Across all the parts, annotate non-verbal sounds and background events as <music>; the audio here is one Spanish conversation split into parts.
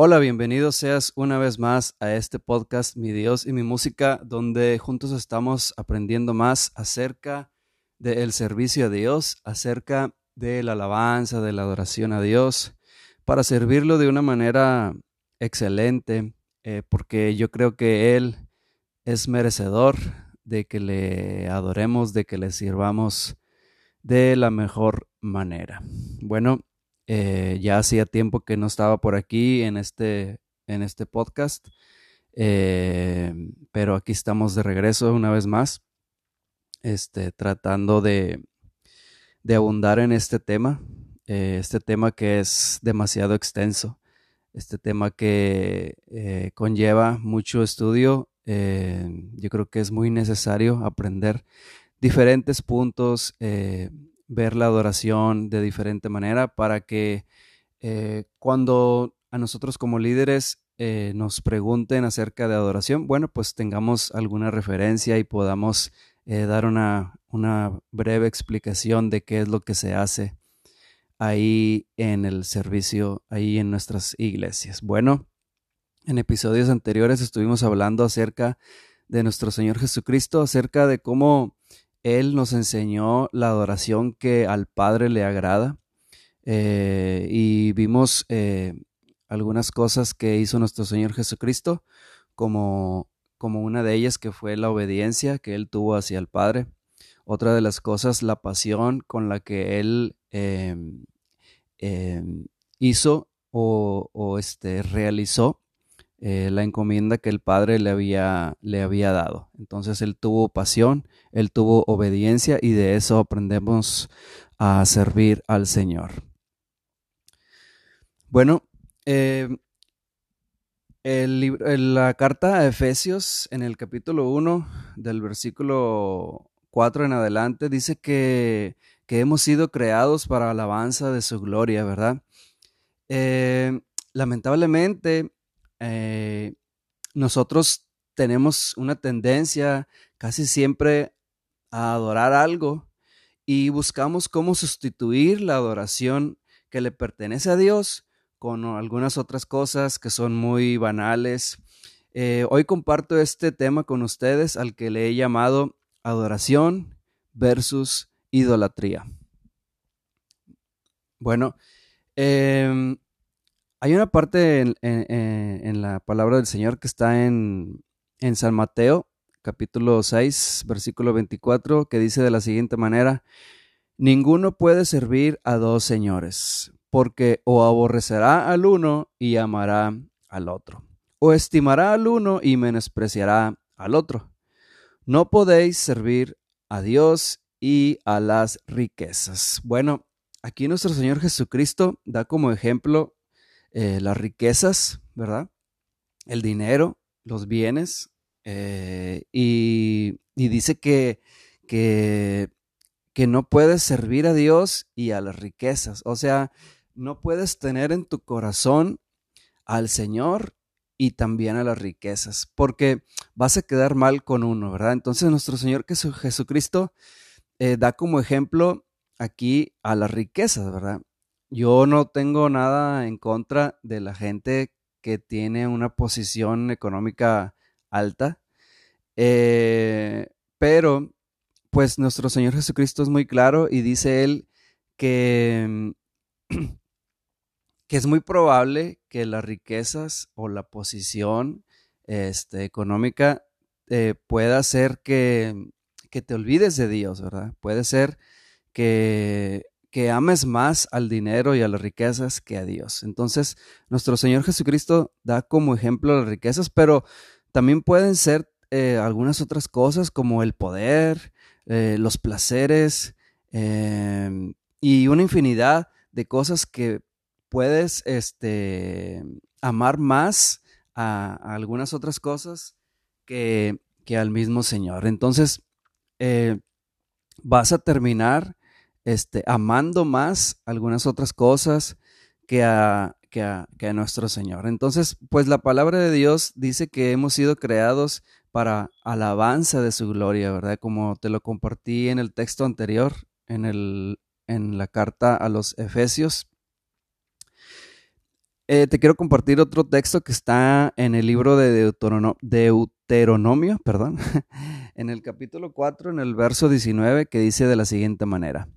Hola, bienvenido seas una vez más a este podcast Mi Dios y mi música, donde juntos estamos aprendiendo más acerca del servicio a Dios, acerca de la alabanza, de la adoración a Dios, para servirlo de una manera excelente, eh, porque yo creo que Él es merecedor de que le adoremos, de que le sirvamos de la mejor manera. Bueno, eh, ya hacía tiempo que no estaba por aquí en este, en este podcast, eh, pero aquí estamos de regreso una vez más, este, tratando de, de abundar en este tema, eh, este tema que es demasiado extenso, este tema que conlleva mucho estudio. yo creo que es muy necesario aprender diferentes puntos, ver la adoración de diferente manera para que eh, cuando a nosotros como líderes eh, nos pregunten acerca de adoración, bueno, pues tengamos alguna referencia y podamos eh, dar una, una breve explicación de qué es lo que se hace ahí en el servicio, ahí en nuestras iglesias. Bueno, en episodios anteriores estuvimos hablando acerca de nuestro Señor Jesucristo, acerca de cómo él nos enseñó la adoración que al Padre le agrada eh, y vimos eh, algunas cosas que hizo nuestro Señor Jesucristo, como, como una de ellas que fue la obediencia que Él tuvo hacia el Padre. Otra de las cosas, la pasión con la que Él em, em, hizo o, o este, realizó eh, la encomienda que el Padre le había, le había dado. Entonces él tuvo pasión, él tuvo obediencia y de eso aprendemos a servir al Señor. Bueno, eh, el la carta a Efesios en el capítulo 1 del versículo 4 en adelante dice que, que hemos sido creados para alabanza de su gloria, ¿verdad? Eh, lamentablemente, eh, nosotros tenemos una tendencia casi siempre a adorar algo y buscamos cómo sustituir la adoración que le pertenece a Dios con algunas otras cosas que son muy banales. Eh, hoy comparto este tema con ustedes al que le he llamado adoración versus idolatría. Bueno, eh, hay una parte en, la palabra del Señor que está en, en San Mateo, capítulo 6, versículo 24, que dice de la siguiente manera, Ninguno puede servir a dos señores, porque o aborrecerá al uno y amará al otro, o estimará al uno y menospreciará al otro. No podéis servir a Dios y a las riquezas. Bueno, aquí nuestro Señor Jesucristo da como ejemplo eh, las riquezas, ¿verdad? El dinero, los bienes, eh, y, dice que, que, no puedes servir a Dios y a las riquezas. O sea, no puedes tener en tu corazón al Señor y también a las riquezas, porque vas a quedar mal con uno, ¿verdad? Entonces nuestro Señor Jesucristo eh, da como ejemplo aquí a las riquezas, ¿verdad? Yo no tengo nada en contra de la gente que tiene una posición económica alta, eh, pero pues nuestro Señor Jesucristo es muy claro y dice él que, <clears throat> que es muy probable que las riquezas o la posición este, económica eh, pueda hacer que, que te olvides de Dios, ¿verdad? Puede ser que que ames más al dinero y a las riquezas que a Dios. Entonces, nuestro Señor Jesucristo da como ejemplo las riquezas, pero también pueden ser eh, algunas otras cosas como el poder, eh, los placeres em, y una infinidad de cosas que puedes este, amar más a, algunas otras cosas que, que, al mismo Señor. Entonces, eh, vas a terminar este, amando más algunas otras cosas que a, que a, nuestro Señor. Entonces, pues la palabra de Dios dice que hemos sido creados para alabanza de su gloria, ¿verdad? Como te lo compartí en el texto anterior, en, el, en la carta a los Efesios. eh, te quiero compartir otro texto que está en el libro de Deuteronomio, perdón, <laughs> en el capítulo 4, en el verso 19, que dice de la siguiente manera.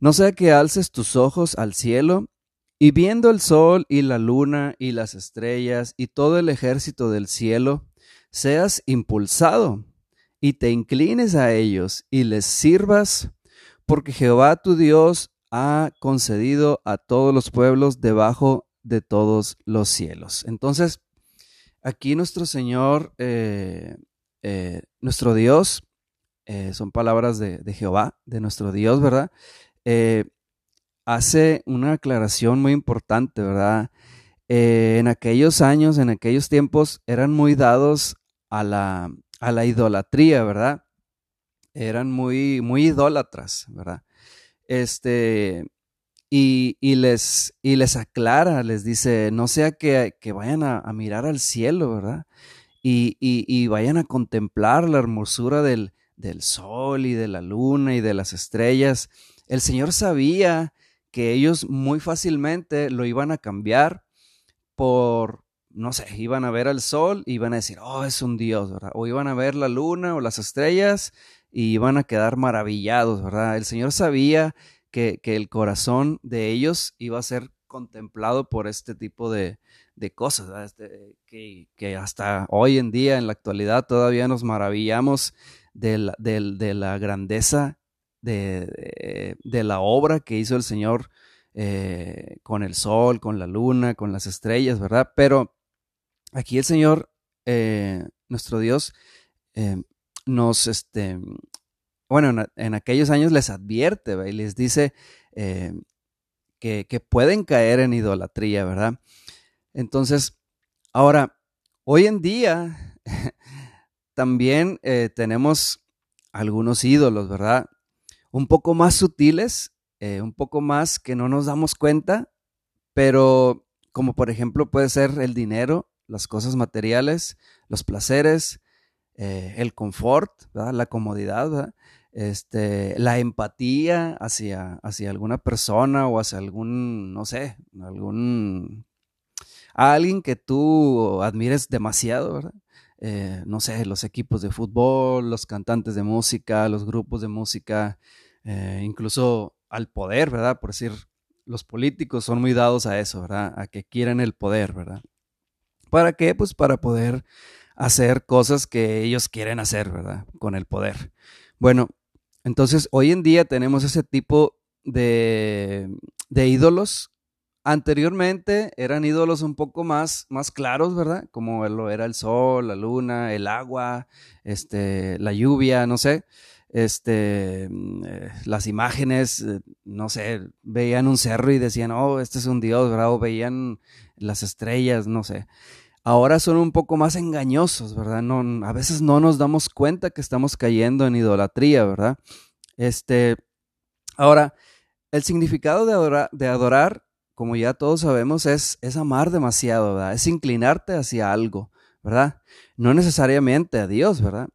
No sea que alces tus ojos al cielo y viendo el sol y la luna y las estrellas y todo el ejército del cielo, seas impulsado y te inclines a ellos y les sirvas, porque Jehová tu Dios ha concedido a todos los pueblos debajo de todos los cielos. Entonces, aquí nuestro Señor, eh, eh, nuestro Dios, eh, son palabras de, Jehová, de nuestro Dios, ¿verdad? Hace una aclaración muy importante, ¿verdad? en aquellos años, en aquellos tiempos, eran muy dados a la, a la idolatría, ¿verdad? Eran muy, muy idólatras, ¿verdad? Este, y, les, y les aclara, les dice, no sea que, vayan a, mirar al cielo, ¿verdad? Y, vayan a contemplar la hermosura del, del sol y de la luna y de las estrellas. El Señor sabía que ellos muy fácilmente lo iban a cambiar por, no sé, iban a ver al sol y iban a decir, oh, es un Dios, ¿verdad? O iban a ver la luna o las estrellas y iban a quedar maravillados, ¿verdad? El Señor sabía que, el corazón de ellos iba a ser contemplado por este tipo de, cosas, este, que, hasta hoy en día, en la actualidad, todavía nos maravillamos de la, grandeza de, la obra que hizo el Señor eh, con el sol, con la luna, con las estrellas, ¿verdad? Pero aquí el Señor, eh, nuestro Dios, eh, nos, este, bueno, en, aquellos años les advierte y les dice eh, que, pueden caer en idolatría, ¿verdad? Entonces, ahora, hoy en día <laughs> también tenemos algunos ídolos, ¿verdad? Un poco más sutiles, eh, un poco más que no nos damos cuenta, pero como por ejemplo puede ser el dinero, las cosas materiales, los placeres, el confort, la comodidad, este, la empatía hacia, hacia alguna persona o hacia algún, no sé, algún, alguien que tú admires demasiado, ¿verdad? Eh, no sé, los equipos de fútbol, los cantantes de música, los grupos de música, eh, incluso al poder, ¿verdad? Por decir, los políticos son muy dados a eso, ¿verdad? A que quieren el poder, ¿verdad? ¿Para qué? Pues para poder hacer cosas que ellos quieren hacer, ¿verdad? Con el poder. Bueno, entonces, hoy en día tenemos ese tipo de, ídolos. Anteriormente eran ídolos un poco más, más claros, ¿verdad? Como lo era el sol, la luna, el agua, este, la lluvia, no sé. Este, mm, eh, las imágenes, eh, no sé, veían un cerro y decían, oh, este es un dios, ¿verdad? Veían las estrellas, no sé ahora son un poco más engañosos, ¿verdad? No, a veces no nos damos cuenta que estamos cayendo en idolatría, ¿verdad? Este, ahora, el significado de adorar, de adorar como ya todos sabemos, es, es amar demasiado, ¿verdad? Es inclinarte hacia algo, ¿verdad? No necesariamente a Dios, ¿verdad?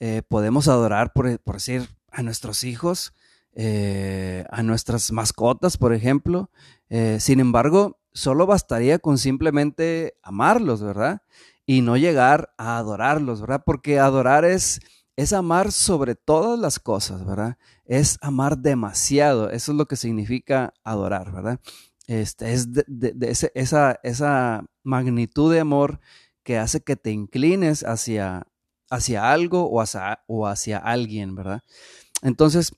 Eh, podemos adorar, por, por, decir, a nuestros hijos, eh, a nuestras mascotas, por ejemplo. Eh, sin embargo, solo bastaría con simplemente amarlos, ¿verdad? Y no llegar a adorarlos, ¿verdad? Porque adorar es, es amar sobre todas las cosas, ¿verdad? Es amar demasiado, eso es lo que significa adorar, ¿verdad? Este, es esa, esa magnitud de amor que hace que te inclines hacia, hacia algo o hacia, o hacia alguien, ¿verdad? Entonces,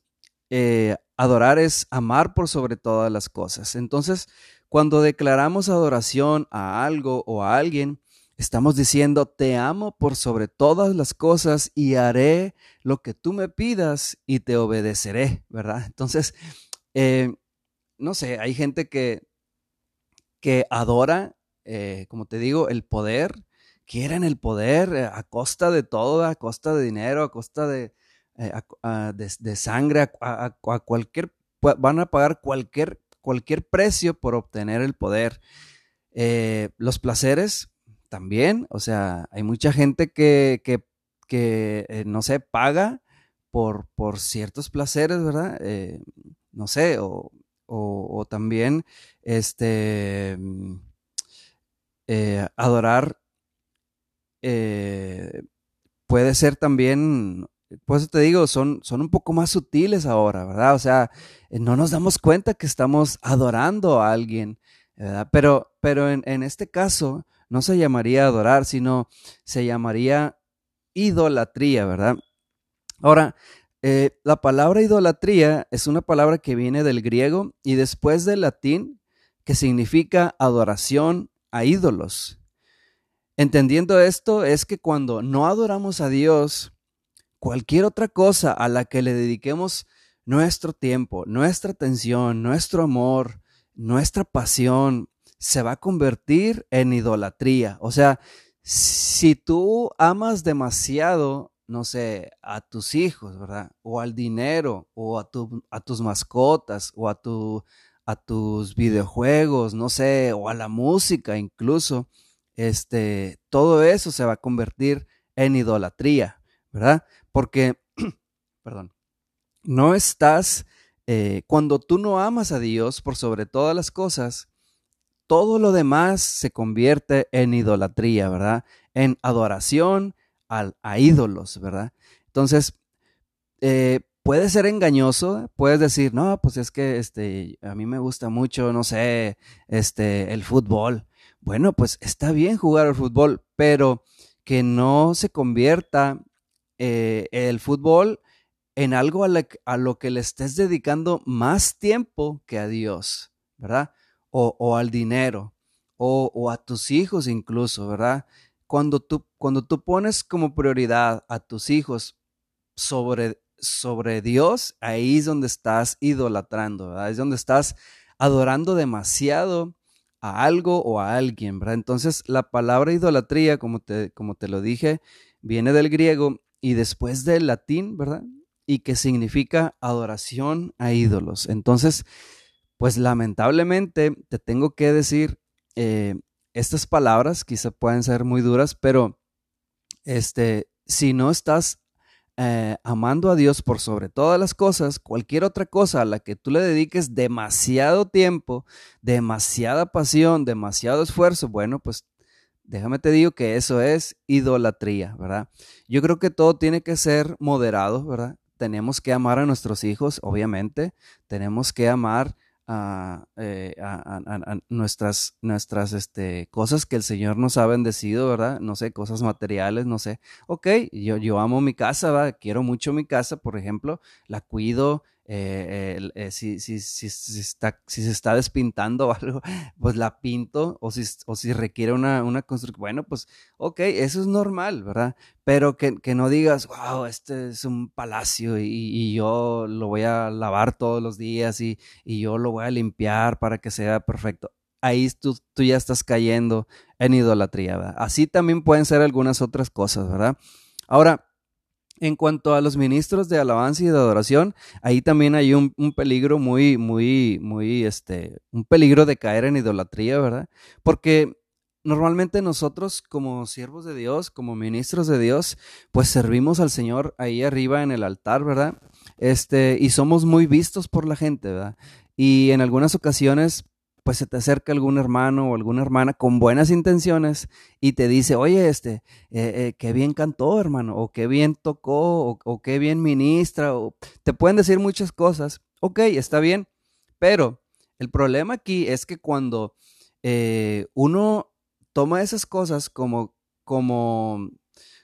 eh, adorar es amar por sobre todas las cosas. Entonces, cuando declaramos adoración a algo o a alguien, estamos diciendo, te amo por sobre todas las cosas y haré lo que tú me pidas y te obedeceré, ¿verdad? Entonces, eh, no sé, hay gente que, que adora, eh, como te digo, el poder, quieren el poder eh, a costa de todo, a costa de dinero, a costa de, de, sangre, a, a cualquier, van a pagar cualquier cualquier precio por obtener el poder. Eh, los placeres también, o sea, hay mucha gente que, que, eh, no sé, paga por, por ciertos placeres, ¿verdad? Eh, no sé, o, o, también, este, eh, adorar eh, puede ser también, pues te digo, son, son un poco más sutiles ahora, ¿verdad? O sea, no nos damos cuenta que estamos adorando a alguien, ¿verdad? Pero, pero en, en este caso no se llamaría adorar, sino se llamaría idolatría, ¿verdad? Ahora, eh, la palabra idolatría es una palabra que viene del griego y después del latín, que significa adoración a ídolos. Entendiendo esto es que cuando no adoramos a Dios, cualquier otra cosa a la que le dediquemos nuestro tiempo, nuestra atención, nuestro amor, nuestra pasión, se va a convertir en idolatría. O sea, si tú amas demasiado no sé, a tus hijos, ¿verdad? O al dinero, o a, a tus mascotas, o a, tu, a tus videojuegos, no sé, o a la música incluso, este, todo eso se va a convertir en idolatría, ¿verdad? Porque, <clears throat> perdón, no estás, eh, cuando tú no amas a Dios por sobre todas las cosas, todo lo demás se convierte en idolatría, ¿verdad? En adoración, a, ídolos, ¿verdad? Entonces, eh, puede ser engañoso, puedes decir, no, pues es que este, a mí me gusta mucho, no sé, este, el fútbol. Bueno, pues está bien jugar al fútbol, pero que no se convierta eh, el fútbol en algo a, lo que le estés dedicando más tiempo que a Dios, ¿verdad? O, al dinero, o, a tus hijos incluso, ¿verdad? cuando tú, cuando tú pones como prioridad a tus hijos sobre, sobre Dios, ahí es donde estás idolatrando, ¿verdad? Es donde estás adorando demasiado a algo o a alguien, ¿verdad? Entonces, la palabra idolatría, como te, como te lo dije, viene del griego y después del latín, ¿verdad? Y que significa adoración a ídolos. Entonces, pues lamentablemente te tengo que decir, eh, estas palabras quizá pueden ser muy duras, pero este, si no estás eh, amando a Dios por sobre todas las cosas, cualquier otra cosa a la que tú le dediques demasiado tiempo, demasiada pasión, demasiado esfuerzo, bueno, pues déjame te digo que eso es idolatría, ¿verdad? Yo creo que todo tiene que ser moderado, ¿verdad? Tenemos que amar a nuestros hijos, obviamente, tenemos que amar eh, a, nuestras, nuestras este, cosas que el Señor nos ha bendecido, ¿verdad? No sé, cosas materiales, no sé. Ok, yo, yo amo mi casa, ¿verdad? Quiero mucho mi casa, por ejemplo, la cuido, eh, eh, si, si, si, está, si se está despintando <laughs> o algo, pues la pinto, o si, o si requiere una, una construcción, bueno, pues ok, eso es normal, ¿verdad? Pero que, que no digas, wow, este es un palacio y, y, yo lo voy a lavar todos los días y, y yo lo voy a limpiar para que sea perfecto. Ahí tú, tú ya estás cayendo en idolatría, ¿verdad? Así también pueden ser algunas otras cosas, ¿verdad? Ahora, en cuanto a los ministros de alabanza y de adoración, ahí también hay un, peligro muy, muy, muy, este, un peligro de caer en idolatría, ¿verdad? Porque normalmente nosotros como siervos de Dios, como ministros de Dios, pues servimos al Señor ahí arriba en el altar, ¿verdad? Este, y somos muy vistos por la gente, ¿verdad? Y en algunas ocasiones, pues se te acerca algún hermano o alguna hermana con buenas intenciones y te dice, oye, este, eh, eh, qué bien cantó, hermano, o qué bien tocó, o, qué bien ministra, o te pueden decir muchas cosas. Ok, está bien, pero el problema aquí es que cuando eh, uno toma esas cosas como, como,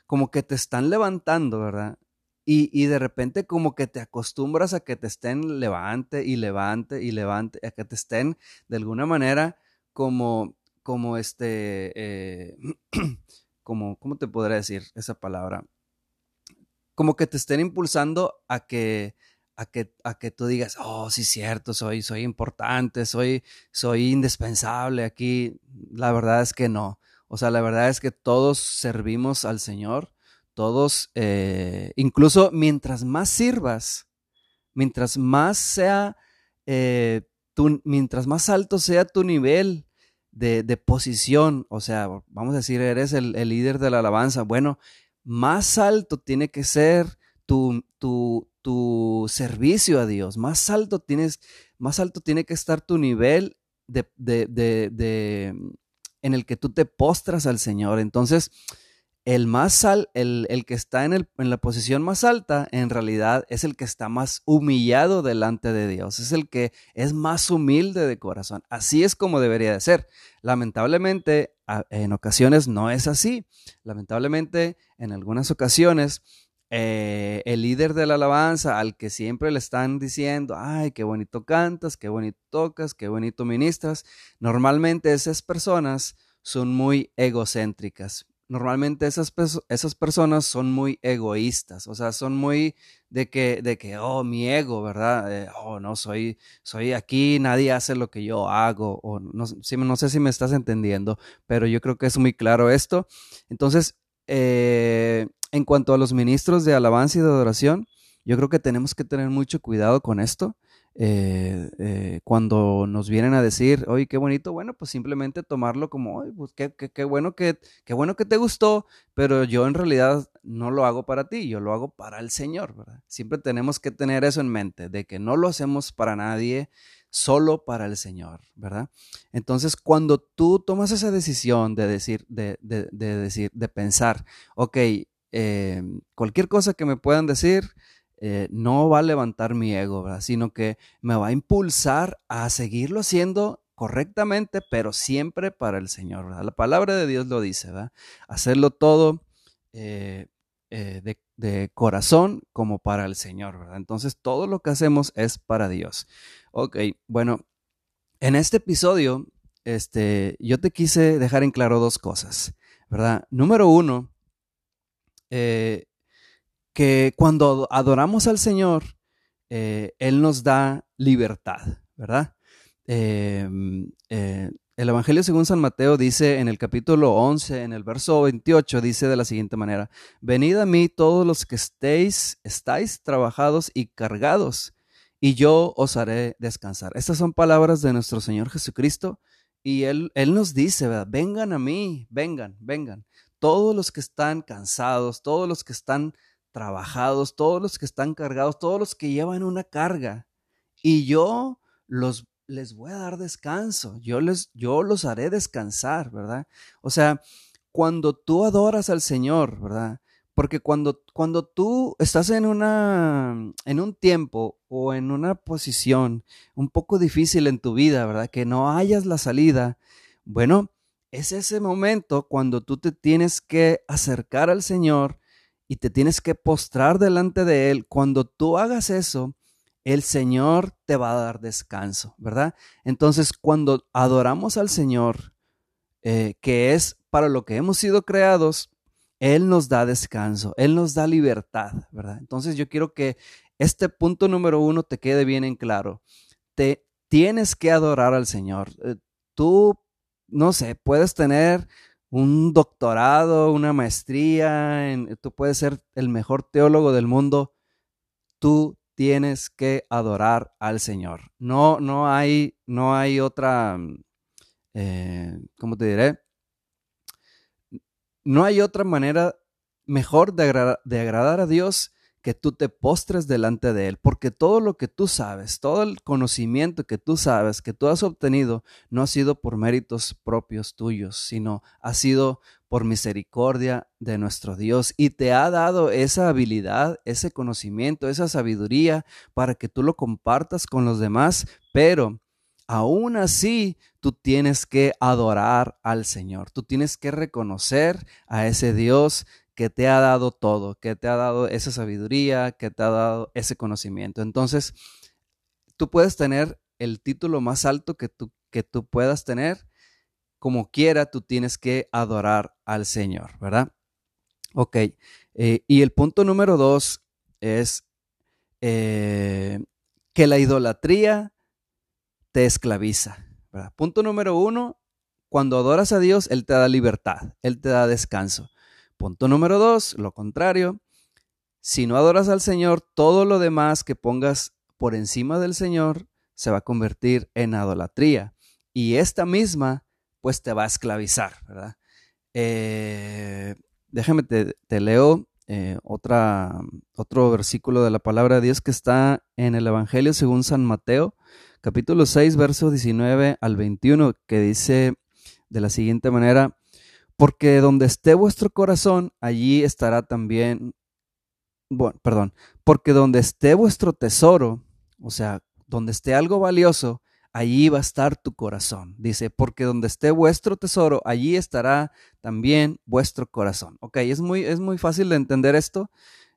como que te están levantando, ¿verdad? Y, de repente como que te acostumbras a que te estén levante y levante y levante, a que te estén de alguna manera como, como este, eh, <clears throat> como, ¿cómo te podría decir esa palabra? Como que te estén impulsando a que, a que, a que tú digas, oh, sí, cierto, soy, soy importante, soy, soy indispensable aquí. La verdad es que no. O sea, la verdad es que todos servimos al Señor todos, eh, incluso mientras más sirvas, mientras más sea, eh, mientras más alto sea tu nivel de, posición, o sea, vamos a decir, eres el, líder de la alabanza, bueno, más alto tiene que ser tu, tu, tu, servicio a Dios, más alto tienes, más alto tiene que estar tu nivel de, de, en el que tú te postras al Señor. Entonces, el más el, el, que está en, el, en, la posición más alta, en realidad es el que está más humillado delante de Dios, es el que es más humilde de corazón. Así es como debería de ser. Lamentablemente, en ocasiones no es así. Lamentablemente, en algunas ocasiones, eh, el líder de la alabanza al que siempre le están diciendo, ay, qué bonito cantas, qué bonito tocas, qué bonito ministras, normalmente esas personas son muy egocéntricas, normalmente esas, esas personas son muy egoístas, o sea, son muy de que, de que oh, mi ego, ¿verdad? Oh, no, soy, soy aquí, nadie hace lo que yo hago, o no, no sé si me estás entendiendo, pero yo creo que es muy claro esto. Entonces, eh, en cuanto a los ministros de alabanza y de adoración, yo creo que tenemos que tener mucho cuidado con esto. Eh, eh, cuando nos vienen a decir, oye, qué bonito, bueno, pues simplemente tomarlo como, oye, pues qué, bueno que, qué bueno que te gustó, pero yo en realidad no lo hago para ti, yo lo hago para el Señor, ¿verdad? Siempre tenemos que tener eso en mente, de que no lo hacemos para nadie, solo para el Señor, ¿verdad? Entonces, cuando tú tomas esa decisión de decir, de, de, de decir, de pensar, ok, eh, cualquier cosa que me puedan decir, eh, no va a levantar mi ego, sino que me va a impulsar a seguirlo haciendo correctamente, pero siempre para el Señor. La palabra de Dios lo dice, ¿verdad? hacerlo todo eh, eh, de, corazón como para el Señor. ¿verdad? Entonces todo lo que hacemos es para Dios. Ok, bueno, en este episodio este, yo te quise dejar en claro dos cosas, ¿verdad? Número uno, que cuando adoramos al Señor, eh, Él nos da libertad, ¿verdad? Em, eh, el Evangelio según San Mateo dice en el capítulo 11, en el verso 28, dice de la siguiente manera, venid a mí todos los que estéis, estáis trabajados y cargados, y yo os haré descansar. Estas son palabras de nuestro Señor Jesucristo, y Él, él nos dice, ¿verdad? vengan a mí, vengan, vengan, todos los que están cansados, todos los que están trabajados, todos los que están cargados, todos los que llevan una carga. Y yo los les voy a dar descanso, yo les yo los haré descansar, ¿verdad? O sea, cuando tú adoras al Señor, ¿verdad? Porque cuando, cuando tú estás en, una, en un tiempo o en una posición un poco difícil en tu vida, ¿verdad? Que no hayas la salida, bueno, es ese momento cuando tú te tienes que acercar al Señor y te tienes que postrar delante de Él, cuando tú hagas eso, el Señor te va a dar descanso, ¿verdad? Entonces, cuando adoramos al Señor, eh, que es para lo que hemos sido creados, Él nos da descanso, Él nos da libertad, ¿verdad? Entonces, yo quiero que este punto número uno te quede bien en claro. Te tienes que adorar al Señor. Eh, tú, no sé, puedes tener un doctorado, una maestría, en, tú puedes ser el mejor teólogo del mundo, tú tienes que adorar al Señor. No, no hay, no hay otra, eh, ¿cómo te diré? No hay otra manera mejor de, de agradar a Dios que tú te postres delante de Él, porque todo lo que tú sabes, todo el conocimiento que tú sabes, que tú has obtenido, no ha sido por méritos propios tuyos, sino ha sido por misericordia de nuestro Dios y te ha dado esa habilidad, ese conocimiento, esa sabiduría para que tú lo compartas con los demás, pero aún así tú tienes que adorar al Señor, tú tienes que reconocer a ese Dios que te ha dado todo, que te ha dado esa sabiduría, que te ha dado ese conocimiento. Entonces, tú puedes tener el título más alto que tú, que tú puedas tener, como quiera, tú tienes que adorar al Señor, ¿verdad? Ok, eh, y el punto número dos es eh, que la idolatría te esclaviza. Punto número uno, cuando adoras a Dios, Él te da libertad, Él te da descanso. Punto número dos, lo contrario. Si no adoras al Señor, todo lo demás que pongas por encima del Señor se va a convertir en idolatría. Y esta misma, pues te va a esclavizar, ¿verdad? Eh, déjame, te, leo eh, otro versículo de la palabra de Dios que está en el Evangelio según San Mateo, capítulo 6, verso 19 al 21, que dice de la siguiente manera, porque donde esté vuestro corazón, allí estará también, bueno, perdón, porque donde esté vuestro tesoro, o sea, donde esté algo valioso, allí va a estar tu corazón. Dice, porque donde esté vuestro tesoro, allí estará también vuestro corazón. Ok, es muy, es muy fácil de entender esto.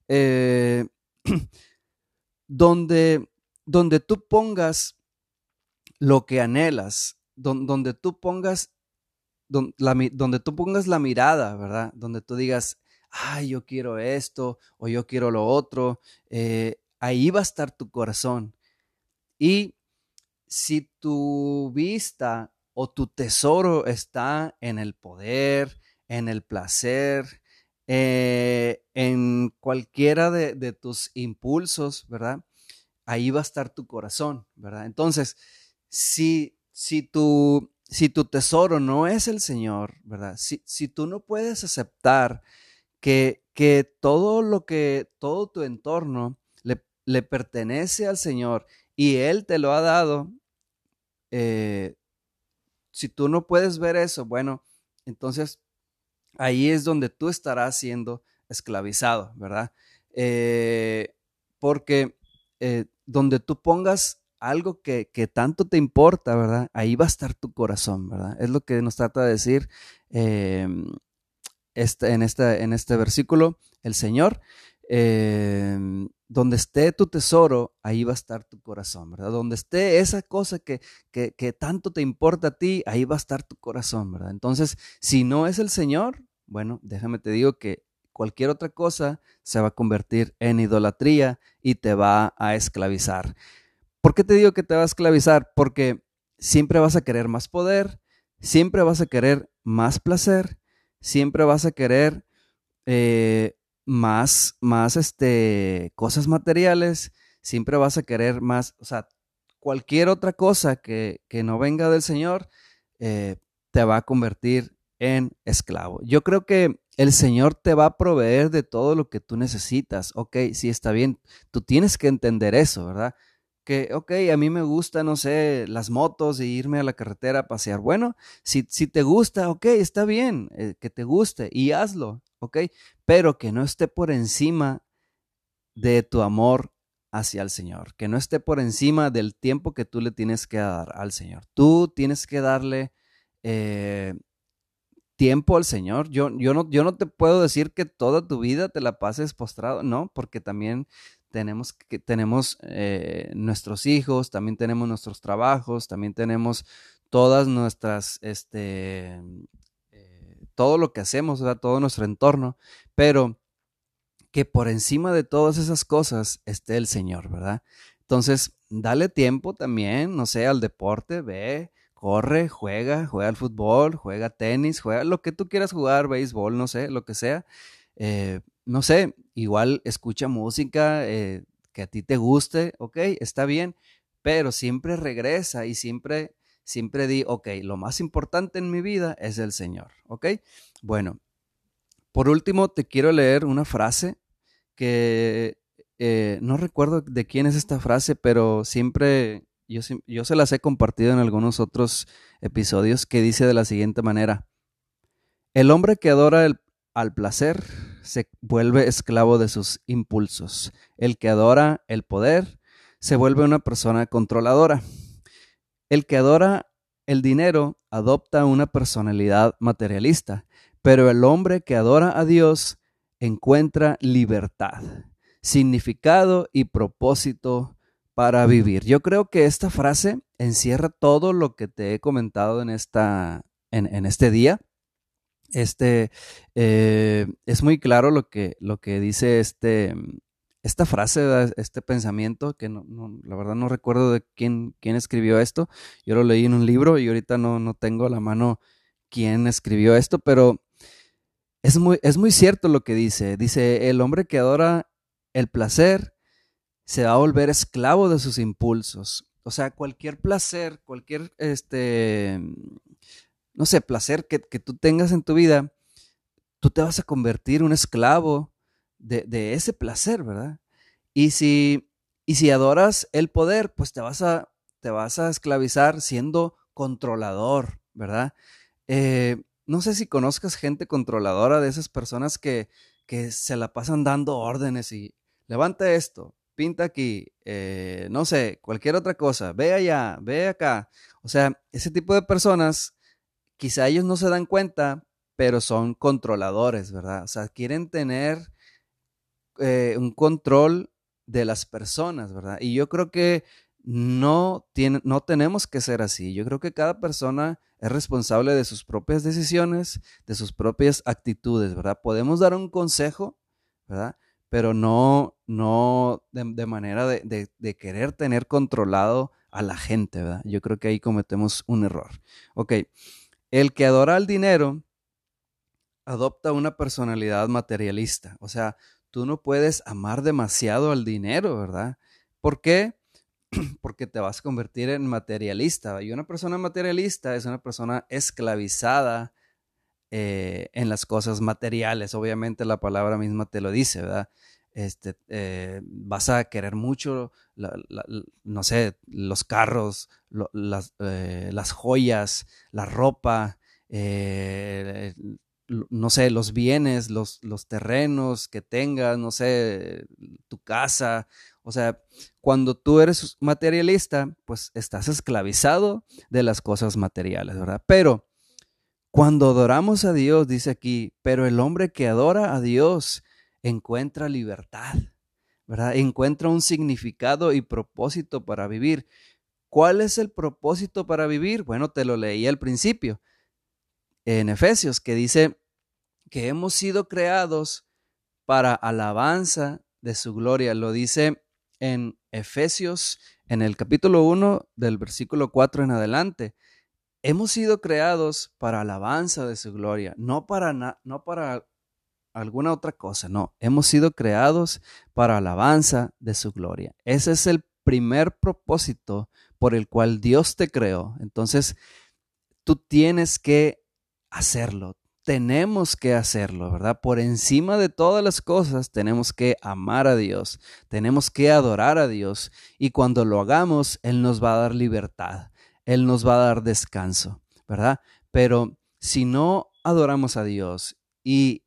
Eh, <clears throat> donde, donde tú pongas lo que anhelas, donde, tú pongas, donde, la, donde tú pongas la mirada, ¿verdad? Donde tú digas, ay, yo quiero esto o yo quiero lo otro, eh, ahí va a estar tu corazón. Y si tu vista o tu tesoro está en el poder, en el placer, eh, en cualquiera de, tus impulsos, ¿verdad? Ahí va a estar tu corazón, ¿verdad? Entonces, si, si, tu, si tu tesoro no es el Señor, ¿verdad? Si, si tú no puedes aceptar que, que, todo lo que, todo tu entorno le, le pertenece al Señor y Él te lo ha dado, eh, si tú no puedes ver eso, bueno, entonces ahí es donde tú estarás siendo esclavizado, ¿verdad? Eh, porque eh, donde tú pongas algo que, tanto te importa, ¿verdad? Ahí va a estar tu corazón, ¿verdad? Es lo que nos trata de decir em, este, en, este, en este versículo el Señor. Em, donde esté tu tesoro, ahí va a estar tu corazón, ¿verdad? Donde esté esa cosa que, que, que, tanto te importa a ti, ahí va a estar tu corazón, ¿verdad? Entonces, si no es el Señor, bueno, déjame te digo que cualquier otra cosa se va a convertir en idolatría y te va a esclavizar. ¿Por qué te digo que te va a esclavizar? Porque siempre vas a querer más poder, siempre vas a querer más placer, siempre vas a querer eh, más, más este, cosas materiales, siempre vas a querer más, o sea, cualquier otra cosa que, no venga del Señor eh, te va a convertir en esclavo. Yo creo que el Señor te va a proveer de todo lo que tú necesitas. Ok, sí está bien, tú tienes que entender eso, ¿verdad? Que, ok, a mí me gusta, no sé, las motos y irme a la carretera a pasear. Bueno, si, si te gusta, ok, está bien, eh, que te guste y hazlo, ok, pero que no esté por encima de tu amor hacia el Señor, que no esté por encima del tiempo que tú le tienes que dar al Señor. Tú tienes que darle eh, tiempo al Señor. Yo, yo, no, yo no te puedo decir que toda tu vida te la pases postrado, no, porque también tenemos, que, tenemos eh, nuestros hijos, también tenemos nuestros trabajos, también tenemos todas nuestras, este, eh, todo lo que hacemos, todo nuestro entorno, pero que por encima de todas esas cosas esté el Señor, ¿verdad? Entonces, dale tiempo también, no sé, al deporte, ve, corre, juega, juega al fútbol, juega tenis, juega lo que tú quieras jugar, béisbol, no sé, lo que sea. Eh, no sé, igual escucha música eh, que a ti te guste, ok, está bien, pero siempre regresa y siempre, siempre di, ok, lo más importante en mi vida es el Señor, ok. Bueno, por último te quiero leer una frase que eh, no recuerdo de quién es esta frase, pero siempre yo, se las he compartido en algunos otros episodios que dice de la siguiente manera, el hombre que adora al placer se vuelve esclavo de sus impulsos, el que adora el poder se vuelve una persona controladora, el que adora el dinero adopta una personalidad materialista, pero el hombre que adora a Dios encuentra libertad, significado y propósito para vivir. Yo creo que esta frase encierra todo lo que te he comentado en, esta, en, este día. Este, eh, es muy claro lo que, lo que dice este, esta frase, este pensamiento, que no, la verdad no recuerdo de quién, quién escribió esto. Yo lo leí en un libro y ahorita no, no tengo a la mano quién escribió esto, pero es muy, es muy cierto lo que dice. Dice, el hombre que adora el placer se va a volver esclavo de sus impulsos. O sea, cualquier placer, cualquier, este, no sé, placer que, tú tengas en tu vida, tú te vas a convertir un esclavo de, ese placer, ¿verdad? Y si, y si adoras el poder, pues te vas a, te vas a esclavizar siendo controlador, ¿verdad? eh, no sé si conozcas gente controladora de esas personas que, que se la pasan dando órdenes y levanta esto, pinta aquí, eh, no sé, cualquier otra cosa, ve allá, ve acá. O sea, ese tipo de personas, quizá ellos no se dan cuenta, pero son controladores, ¿verdad? O sea, quieren tener eh, un control de las personas, ¿verdad? Y yo creo que no, tiene, no tenemos que ser así. Yo creo que cada persona es responsable de sus propias decisiones, de sus propias actitudes, ¿verdad? Podemos dar un consejo, ¿verdad? Pero no, no de, manera de, de, querer tener controlado a la gente, ¿verdad? Yo creo que ahí cometemos un error. Ok, el que adora al dinero adopta una personalidad materialista, o sea, tú no puedes amar demasiado al dinero, ¿verdad? ¿Por qué? <clears throat> Porque te vas a convertir en materialista. Y una persona materialista es una persona esclavizada eh, en las cosas materiales. Obviamente la palabra misma te lo dice, ¿verdad? Este, eh, vas a querer mucho, no sé, los carros, las, eh, las, joyas, la ropa, no sé, los bienes, los, los terrenos que tengas, no sé, tu casa. O sea, cuando tú eres materialista, pues estás esclavizado de las cosas materiales, ¿verdad? Pero cuando adoramos a Dios, dice aquí, pero el hombre que adora a Dios encuentra libertad, ¿verdad? Encuentra un significado y propósito para vivir. ¿Cuál es el propósito para vivir? Bueno, te lo leí al principio en Efesios, que dice que hemos sido creados para alabanza de su gloria. Lo dice en Efesios, en el capítulo 1 del versículo 4 en adelante. Hemos sido creados para alabanza de su gloria, no para, no para alguna otra cosa, no. Hemos sido creados para alabanza de su gloria. Ese es el primer propósito por el cual Dios te creó. Entonces, tú tienes que hacerlo. Tenemos que hacerlo, ¿verdad? Por encima de todas las cosas tenemos que amar a Dios, tenemos que adorar a Dios y cuando lo hagamos, Él nos va a dar libertad, Él nos va a dar descanso, ¿verdad? Pero si no adoramos a Dios y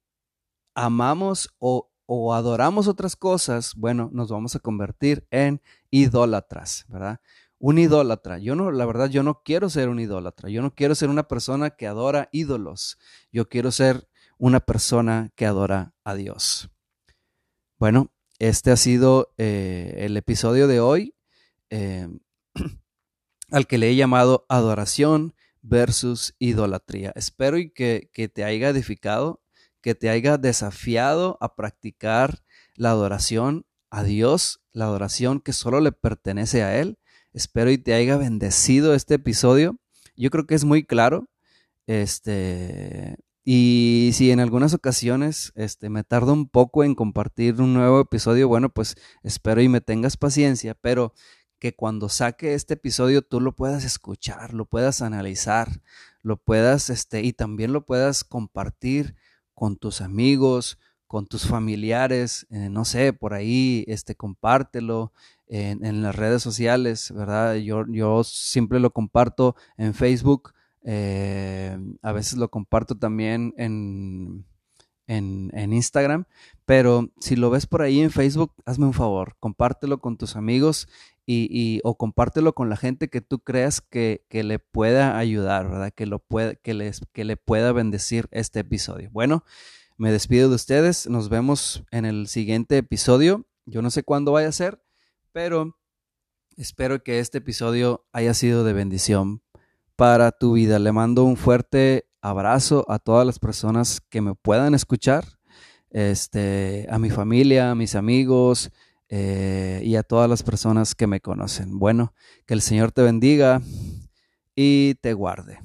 amamos o, o adoramos otras cosas, bueno, nos vamos a convertir en idólatras, ¿verdad? un idólatra. Yo no, la verdad, yo no quiero ser un idólatra. Yo no quiero ser una persona que adora ídolos. Yo quiero ser una persona que adora a Dios. Bueno, este ha sido eh, el episodio de hoy eh, <clears throat> al que le he llamado adoración versus idolatría. Espero y que, que te haya edificado, que te haya desafiado a practicar la adoración a Dios, la adoración que solo le pertenece a Él Espero y te haya bendecido este episodio. Yo creo que es muy claro. Este, y si en algunas ocasiones este, me tardo un poco en compartir un nuevo episodio, bueno, pues espero y me tengas paciencia, pero que cuando saque este episodio tú lo puedas escuchar, lo puedas analizar, lo puedas, este, y también lo puedas compartir con tus amigos, con tus familiares, eh, no sé, por ahí, este, compártelo en, las redes sociales, ¿verdad? Yo, yo siempre lo comparto en Facebook, eh, a veces lo comparto también en, en, Instagram, pero si lo ves por ahí en Facebook, hazme un favor, compártelo con tus amigos y, o compártelo con la gente que tú creas que, que le pueda ayudar, ¿verdad? Que, lo puede, que, les, que le pueda bendecir este episodio. Bueno, me despido de ustedes. Nos vemos en el siguiente episodio. Yo no sé cuándo vaya a ser, pero espero que este episodio haya sido de bendición para tu vida. Le mando un fuerte abrazo a todas las personas que me puedan escuchar, este, a mi familia, a mis amigos eh, y a todas las personas que me conocen. Bueno, que el Señor te bendiga y te guarde.